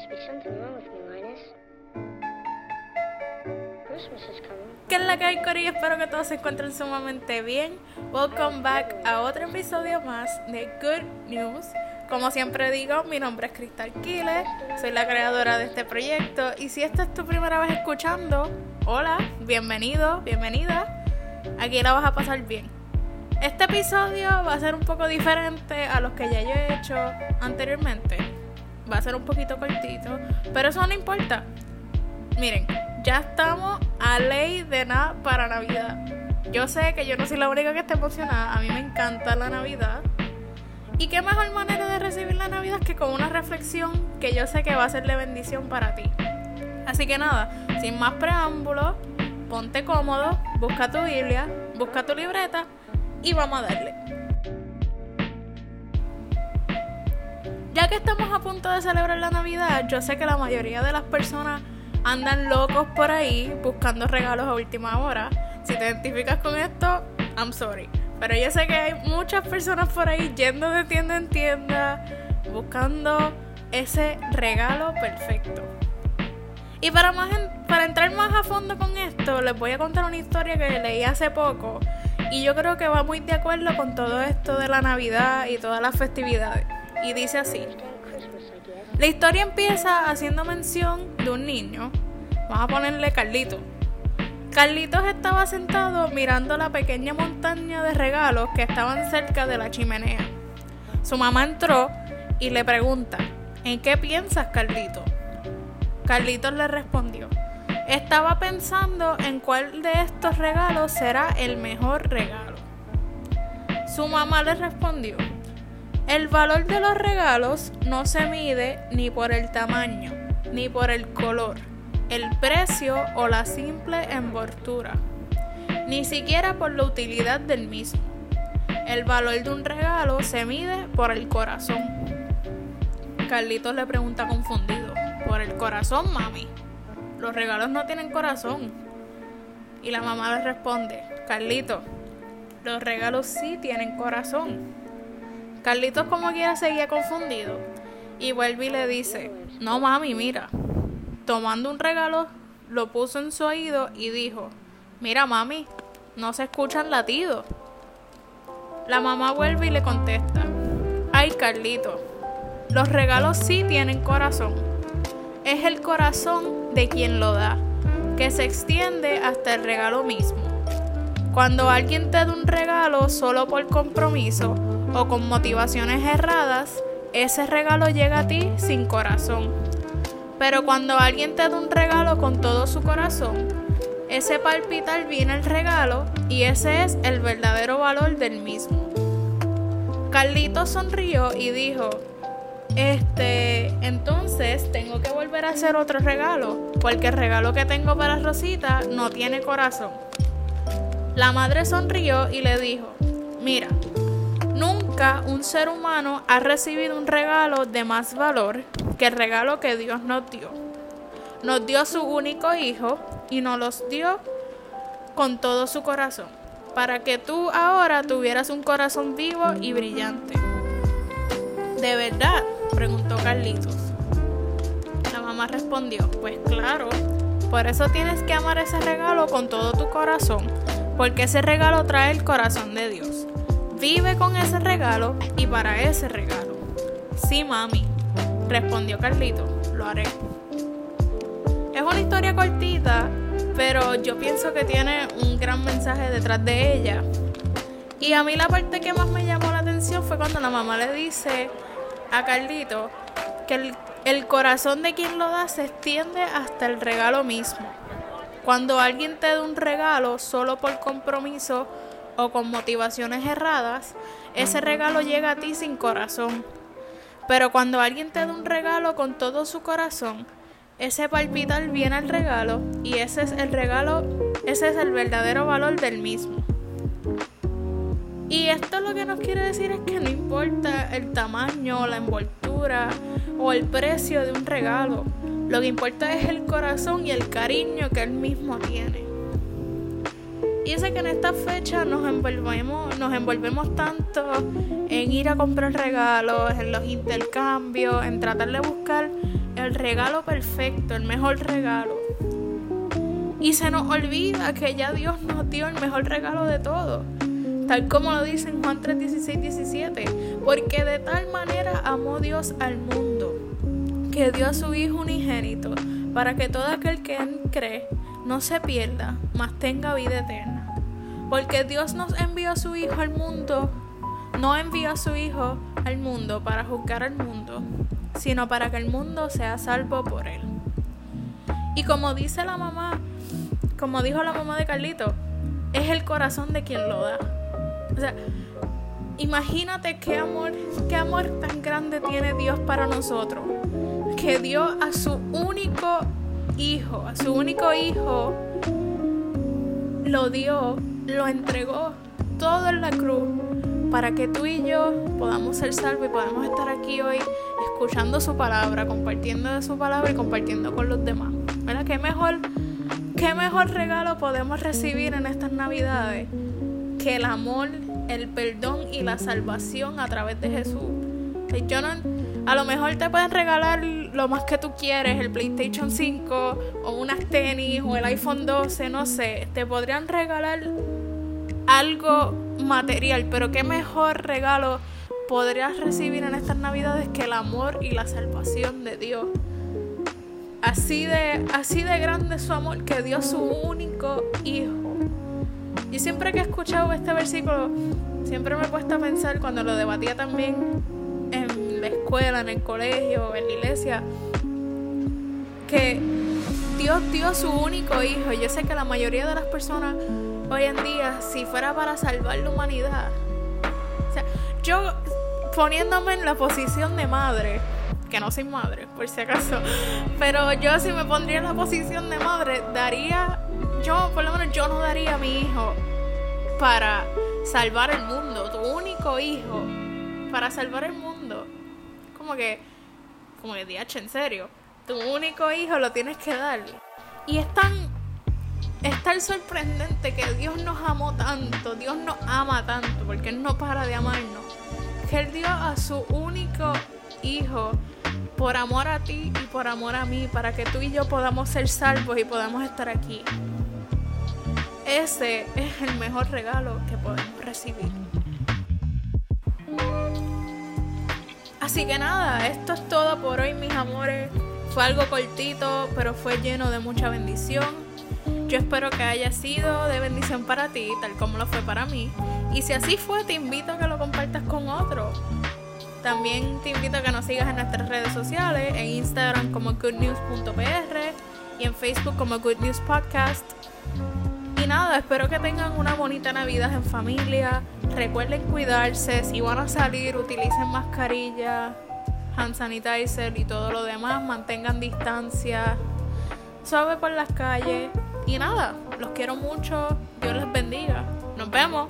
must be something wrong with me, Linus. Christmas is coming. ¿Qué es la que hay, Corillo? Espero que todos se encuentren sumamente bien. Welcome back a otro episodio más de Good News. Como siempre digo, mi nombre es Crystal Killer, soy la creadora de este proyecto y si esta es tu primera vez escuchando, hola, bienvenido, bienvenida, aquí la vas a pasar bien. Este episodio va a ser un poco diferente a los que ya yo he hecho anteriormente. Va a ser un poquito cortito, pero eso no importa. Miren, ya estamos a ley de nada para Navidad. Yo sé que yo no soy la única que está emocionada, a mí me encanta la Navidad. Y qué mejor manera de recibir la Navidad que con una reflexión que yo sé que va a ser de bendición para ti. Así que nada, sin más preámbulos, ponte cómodo, busca tu Biblia, busca tu libreta y vamos a darle. Ya que estamos a punto de celebrar la Navidad, yo sé que la mayoría de las personas andan locos por ahí buscando regalos a última hora. Si te identificas con esto, I'm sorry. Pero yo sé que hay muchas personas por ahí yendo de tienda en tienda buscando ese regalo perfecto. Y para, más para entrar más a fondo con esto, les voy a contar una historia que leí hace poco y yo creo que va muy de acuerdo con todo esto de la Navidad y todas las festividades. Y dice así. La historia empieza haciendo mención de un niño. Vamos a ponerle Carlito. Carlitos estaba sentado mirando la pequeña montaña de regalos que estaban cerca de la chimenea. Su mamá entró y le pregunta, ¿en qué piensas, Carlito? Carlitos le respondió, estaba pensando en cuál de estos regalos será el mejor regalo. Su mamá le respondió, el valor de los regalos no se mide ni por el tamaño, ni por el color el precio o la simple envoltura, ni siquiera por la utilidad del mismo. El valor de un regalo se mide por el corazón. Carlitos le pregunta confundido, ¿por el corazón, mami? Los regalos no tienen corazón. Y la mamá le responde, Carlitos, los regalos sí tienen corazón. Carlitos como quiera seguía confundido y vuelve y le dice, no mami, mira, tomando un regalo, lo puso en su oído y dijo, mira mami, no se escuchan latidos. La mamá vuelve y le contesta, ay Carlito, los regalos sí tienen corazón. Es el corazón de quien lo da, que se extiende hasta el regalo mismo. Cuando alguien te da un regalo solo por compromiso o con motivaciones erradas, ese regalo llega a ti sin corazón. Pero cuando alguien te da un regalo con todo su corazón, ese palpitar viene el regalo y ese es el verdadero valor del mismo. Carlito sonrió y dijo, este, entonces tengo que volver a hacer otro regalo, porque el regalo que tengo para Rosita no tiene corazón. La madre sonrió y le dijo, mira, Nunca un ser humano ha recibido un regalo de más valor que el regalo que Dios nos dio. Nos dio su único hijo y nos los dio con todo su corazón, para que tú ahora tuvieras un corazón vivo y brillante. ¿De verdad? preguntó Carlitos. La mamá respondió, pues claro, por eso tienes que amar ese regalo con todo tu corazón, porque ese regalo trae el corazón de Dios. Vive con ese regalo y para ese regalo. Sí, mami, respondió Carlito, lo haré. Es una historia cortita, pero yo pienso que tiene un gran mensaje detrás de ella. Y a mí la parte que más me llamó la atención fue cuando la mamá le dice a Carlito que el, el corazón de quien lo da se extiende hasta el regalo mismo. Cuando alguien te da un regalo solo por compromiso, o con motivaciones erradas, ese regalo llega a ti sin corazón. Pero cuando alguien te da un regalo con todo su corazón, ese palpitar viene al regalo y ese es el regalo, ese es el verdadero valor del mismo. Y esto lo que nos quiere decir es que no importa el tamaño, la envoltura o el precio de un regalo, lo que importa es el corazón y el cariño que él mismo tiene. Sé que en esta fecha nos envolvemos, nos envolvemos tanto en ir a comprar regalos, en los intercambios, en tratar de buscar el regalo perfecto, el mejor regalo. Y se nos olvida que ya Dios nos dio el mejor regalo de todo. Tal como lo dice en Juan 3, 16, 17. Porque de tal manera amó Dios al mundo, que dio a su Hijo unigénito, para que todo aquel que en cree no se pierda, mas tenga vida eterna. Porque Dios nos envió a su Hijo al mundo, no envió a su Hijo al mundo para juzgar al mundo, sino para que el mundo sea salvo por él. Y como dice la mamá, como dijo la mamá de Carlito, es el corazón de quien lo da. O sea, imagínate qué amor, qué amor tan grande tiene Dios para nosotros, que dio a su único hijo, a su único hijo, lo dio, lo entregó todo en la cruz para que tú y yo podamos ser salvos y podamos estar aquí hoy escuchando su palabra, compartiendo de su palabra y compartiendo con los demás. ¿Verdad? ¿Qué mejor, qué mejor regalo podemos recibir en estas navidades que el amor, el perdón y la salvación a través de Jesús? Yo no, a lo mejor te pueden regalar lo más que tú quieres, el PlayStation 5 o unas tenis o el iPhone 12, no sé. Te podrían regalar algo material, pero qué mejor regalo podrías recibir en estas navidades que el amor y la salvación de Dios. Así de, así de grande su amor que dio su único hijo. Y siempre que he escuchado este versículo, siempre me he puesto a pensar cuando lo debatía también en la escuela, en el colegio, en la iglesia, que Dios dio su único hijo. Yo sé que la mayoría de las personas hoy en día, si fuera para salvar la humanidad, o sea, yo poniéndome en la posición de madre, que no soy madre, por si acaso, pero yo si me pondría en la posición de madre, daría, yo por lo menos yo no daría a mi hijo para salvar el mundo, tu único hijo, para salvar el mundo. Como que, como que, diache, en serio, tu único hijo lo tienes que dar. Y es tan es tan sorprendente que Dios nos amó tanto, Dios nos ama tanto, porque Él no para de amarnos, que Él dio a su único hijo por amor a ti y por amor a mí, para que tú y yo podamos ser salvos y podamos estar aquí. Ese es el mejor regalo que podemos recibir. Así que nada, esto es todo por hoy, mis amores. Fue algo cortito, pero fue lleno de mucha bendición. Yo espero que haya sido de bendición para ti, tal como lo fue para mí. Y si así fue, te invito a que lo compartas con otro. También te invito a que nos sigas en nuestras redes sociales, en Instagram como goodnews.pr y en Facebook como Good News Podcast. Y nada, espero que tengan una bonita Navidad en familia. Recuerden cuidarse, si van a salir, utilicen mascarilla, hand sanitizer y todo lo demás. Mantengan distancia. Suave por las calles. Y nada, los quiero mucho. Dios les bendiga. Nos vemos.